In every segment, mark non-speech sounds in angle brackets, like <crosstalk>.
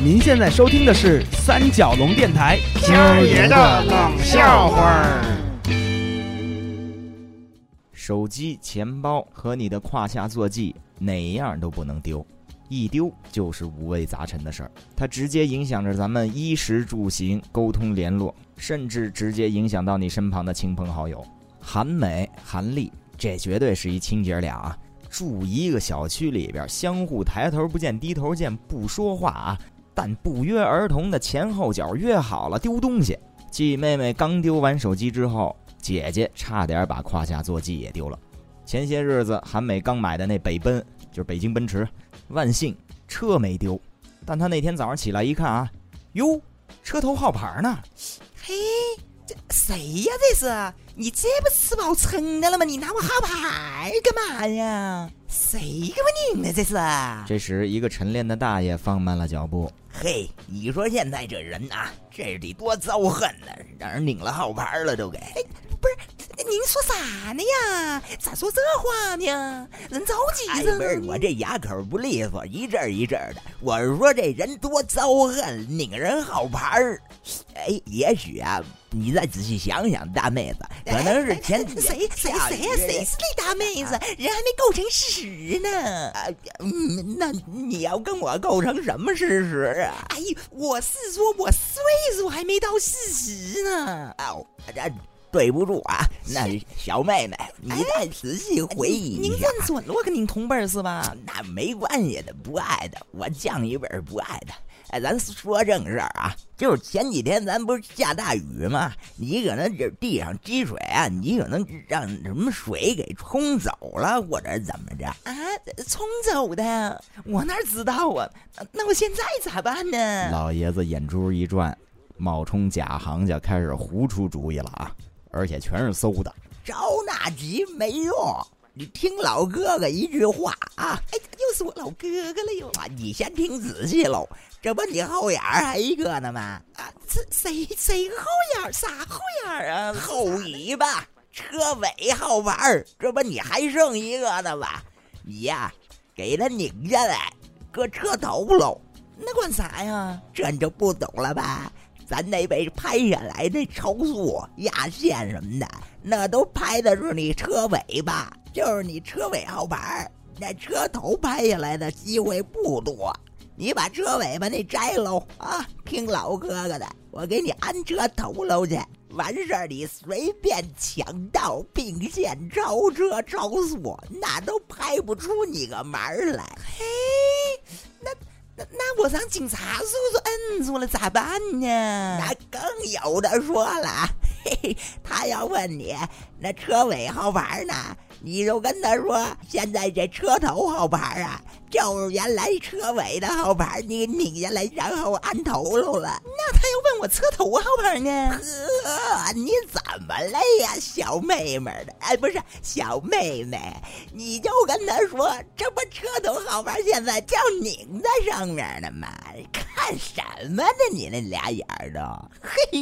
您现在收听的是三角龙电台今儿爷的冷笑话儿。手机、钱包和你的胯下坐骑哪样都不能丢，一丢就是五味杂陈的事儿。它直接影响着咱们衣食住行、沟通联络，甚至直接影响到你身旁的亲朋好友。韩美、韩丽，这绝对是一亲姐俩啊！住一个小区里边，相互抬头不见低头见，不说话啊，但不约而同的前后脚约好了丢东西。继妹妹刚丢完手机之后。姐姐差点把胯下坐骑也丢了。前些日子，韩美刚买的那北奔，就是北京奔驰，万幸车没丢。但她那天早上起来一看啊，哟，车头号牌呢？嘿，这谁呀？这是你这不吃饱撑的了吗？你拿我号牌干嘛呀？谁给我拧的？这是？这时，一个晨练的大爷放慢了脚步。嘿，你说现在这人啊，这得多遭恨呢，让人拧了号牌了都给。您说啥呢呀？咋说这话呢？人着急着。不是我这牙口不利索，一阵一阵的。我是说这人多遭恨，拧人好牌儿。哎，也许啊，你再仔细想想，大妹子，可能是前谁谁谁呀？谁是那大妹子？人还没构成事实呢。嗯，那你要跟我构成什么事实啊？哎呦，我是说我岁数还没到四十呢。哦，这。对不住啊，那小妹妹，你再仔细回忆一下。您认准了我跟您同辈是吧？那没关系的，不爱的，我降一辈不爱的。哎，咱说正事儿啊，就是前几天咱不是下大雨吗？你可能这地上积水啊，你可能让什么水给冲走了，或者怎么着啊？冲走的？我哪知道啊？那我现在咋办呢？老爷子眼珠一转，冒充假行家开始胡出主意了啊！而且全是馊的，着那急没用。你听老哥哥一句话啊！哎，又是我老哥哥了又啊！你先听仔细喽，这不你后眼还一个呢吗？啊，这谁谁后眼？啥后眼啊？后尾巴、车尾号牌这不你还剩一个呢吗？你呀，给他拧下来，搁车头喽。那管啥呀？这你就不懂了吧？咱那被拍下来那超速压线什么的，那都拍的是你车尾巴，就是你车尾号牌那车头拍下来的机会不多。你把车尾巴那摘喽啊！听老哥哥的，我给你安车头喽去。完事儿你随便抢道并线超车超速，那都拍不出你个门儿来。嘿，那。那我让警察叔叔摁住了咋办呢？那更有的说了，<laughs> 嘿嘿，他要问你那车尾号牌呢，你就跟他说，现在这车头号牌啊。就是原来车尾的号牌，你拧下来，然后按头喽了。那他要问我车头号牌呢？呵，你怎么了呀，小妹妹的？哎，不是小妹妹，你就跟他说，这不车头号牌现在叫拧在上面呢吗？看什么呢？你那俩眼儿都，嘿，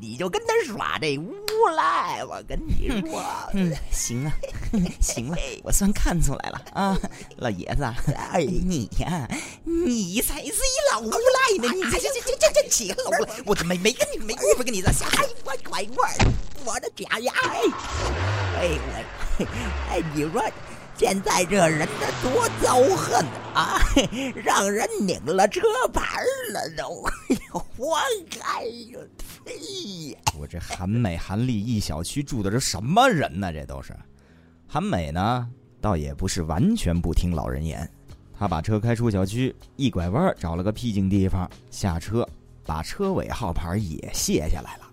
你就跟他耍这无赖。我跟你说，<laughs> 嗯，行啊，<laughs> 行了，<laughs> 我算看出来了啊，老爷子。哎，你呀，你才是一老无赖呢！你这这这这这起老了，我怎么没跟你没功夫跟你这瞎我拐弯我的假牙！哎我哎，你说现在这人他多遭恨啊！<laughs> 让人拧了车牌了都，活该呀！哎呀，我这韩美韩丽一小区住的这什么人呢？这都是韩美呢，倒也不是完全不听老人言。他把车开出小区，一拐弯找了个僻静地方下车，把车尾号牌也卸下来了。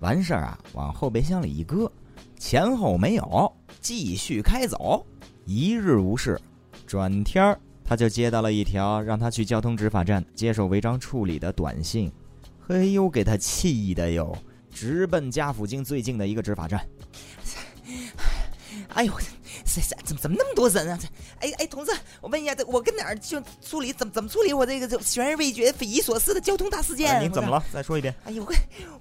完事儿啊，往后备箱里一搁，前后没有，继续开走。一日无事，转天儿他就接到了一条让他去交通执法站接受违章处理的短信。嘿呦，给他气的哟，直奔家附近最近的一个执法站。哎呦我！这这怎么怎么那么多人啊？这哎哎，同志，我问一下，这我跟哪儿去处理？怎么怎么处理我这个这悬而未决、匪夷所思的交通大事件？你怎么了？再说一遍。哎呦，我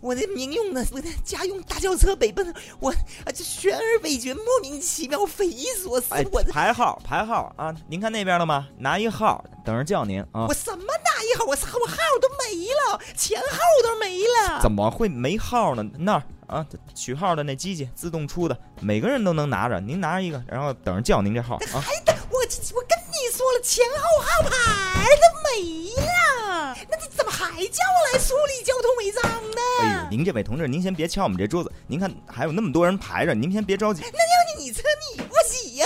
我这民用的我的家用大轿车北奔，我啊这悬而未决、莫名其妙、匪夷所思。我排号排号啊！您看那边了吗？拿一号，等着叫您啊！我什么拿？一号，我操，我号都没了，前号都没了。怎么会没号呢？那儿啊，取号的那机器自动出的，每个人都能拿着。您拿着一个，然后等着叫您这号啊。我我跟你说了，前后号牌都没了，那你怎么还叫我来处理交通违章呢？哎呦，您这位同志，您先别敲我们这桌子。您看还有那么多人排着，您先别着急。那要你你车你不急呀？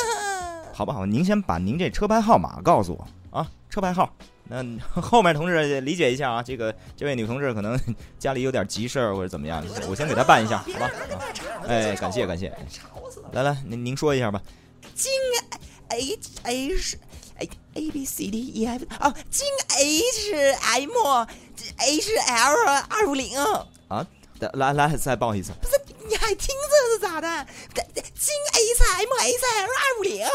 好不好？您先把您这车牌号码告诉我啊，车牌号。那 <laughs> 后面同志理解一下啊，这个这位女同志可能 <laughs> 家里有点急事儿或者怎么样，我先给她办一下，好吧？哎，感谢感谢。来来，您您说一下吧。京 H H A A B C D E F 哦，京 H M H L 二五零啊，来来再报一次。不是，你还听着是咋的？京 H M H L 二五零。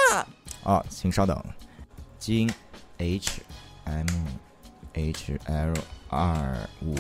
啊，请稍等。京 H。M H L 二五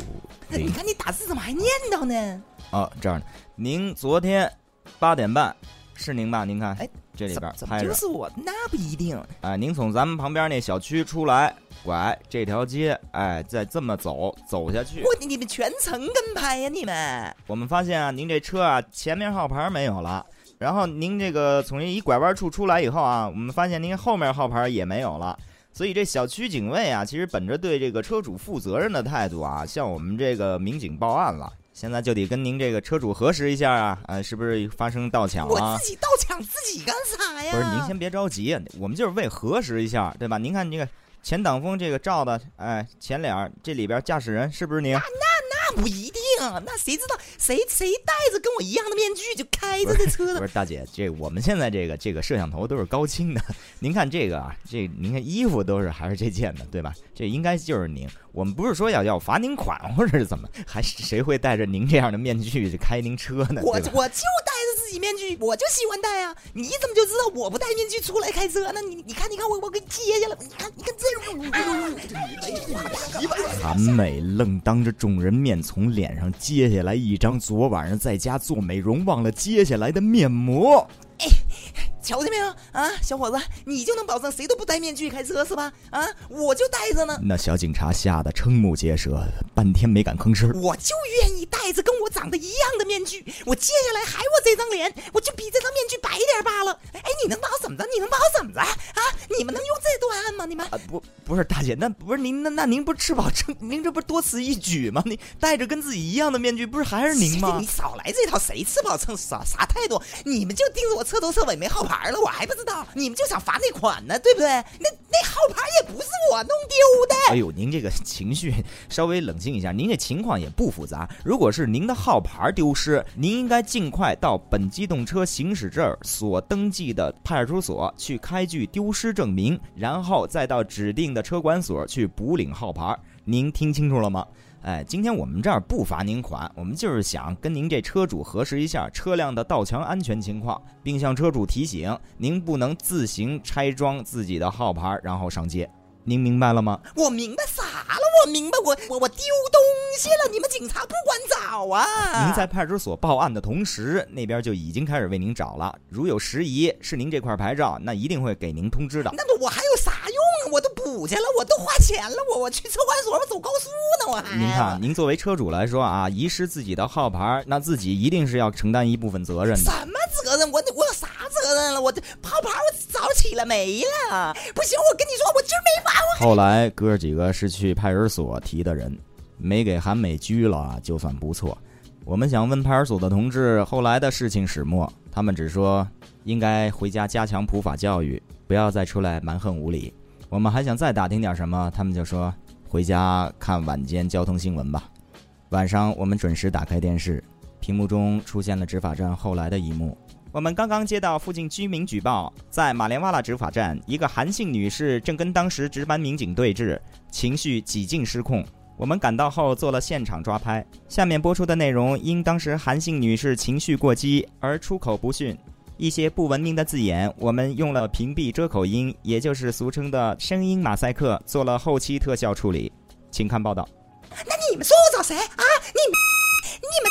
零，你看你打字怎么还念叨呢？哦，这样的，您昨天八点半是您吧？您看，哎，这里边拍着就是我，那不一定。哎，您从咱们旁边那小区出来，拐这条街，哎，再这么走走下去。我你们全程跟拍呀？你们？我们发现啊，您这车啊，前面号牌没有了，然后您这个从一拐弯处出来以后啊，我们发现您后面号牌也没有了。所以这小区警卫啊，其实本着对这个车主负责任的态度啊，向我们这个民警报案了。现在就得跟您这个车主核实一下啊，呃，是不是发生盗抢了？我自己盗抢自己干啥呀？不是，您先别着急，我们就是为核实一下，对吧？您看这个前挡风这个照的，哎，前脸这里边驾驶人是不是您？那那那不一定。那谁知道谁谁戴着跟我一样的面具就开着这车呢？不是大姐，这我们现在这个这个摄像头都是高清的。您看这个啊，这您看衣服都是还是这件的，对吧？这应该就是您。我们不是说要要罚您款或者是怎么，还谁会戴着您这样的面具去开您车呢？我我就自己面具，我就喜欢戴啊！你怎么就知道我不戴面具出来开车呢？你你看你看我我给揭下来，你看你看这，<laughs> 韩美愣当着众人面从脸上揭下来一张昨晚上在家做美容忘了揭下来的面膜。哎。瞧见没有啊，小伙子，你就能保证谁都不戴面具开车是吧？啊，我就戴着呢。那小警察吓得瞠目结舌，半天没敢吭声。我就愿意戴着跟我长得一样的面具，我接下来还我这张脸，我就比这张面具白点罢了。哎，你能把我怎么着？你能把我怎么着？啊，不，不是大姐，那不是您，那那您不是吃饱撑？您这不是多此一举吗？您戴着跟自己一样的面具，不是还是您吗？你少来这套，谁吃饱撑？啥啥态度？你们就盯着我彻头彻尾没号。牌了，我还不知道，你们就想罚那款呢，对不对？那那号牌也不是我弄丢的。哎呦，您这个情绪稍微冷静一下，您这情况也不复杂。如果是您的号牌丢失，您应该尽快到本机动车行驶证所登记的派出所去开具丢失证明，然后再到指定的车管所去补领号牌。您听清楚了吗？哎，今天我们这儿不罚您款，我们就是想跟您这车主核实一下车辆的盗抢安全情况，并向车主提醒，您不能自行拆装自己的号牌然后上街。您明白了吗？我明白啥了？我明白，我我我丢东西了，你们警察不管找啊！您在派出所报案的同时，那边就已经开始为您找了。如有时疑，是您这块牌照，那一定会给您通知的。那我还有啥？我都补去了，我都花钱了，我我去车管所，我走高速呢，我还。您看，您作为车主来说啊，遗失自己的号牌，那自己一定是要承担一部分责任的。什么责任？我我有啥责任了？我这号牌我早起了没了，不行，我跟你说，我今儿没法。后来哥几个是去派出所提的人，没给韩美拘了就算不错。我们想问派出所的同志后来的事情始末，他们只说应该回家加强普法教育，不要再出来蛮横无理。我们还想再打听点什么，他们就说回家看晚间交通新闻吧。晚上我们准时打开电视，屏幕中出现了执法站后来的一幕。我们刚刚接到附近居民举报，在马连洼拉执法站，一个韩姓女士正跟当时值班民警对峙，情绪几近失控。我们赶到后做了现场抓拍。下面播出的内容因当时韩姓女士情绪过激而出口不逊，一些不文明的字眼，我们用了屏蔽遮口音，也就是俗称的声音马赛克，做了后期特效处理。请看报道。那你们说我找谁啊？你你们？你们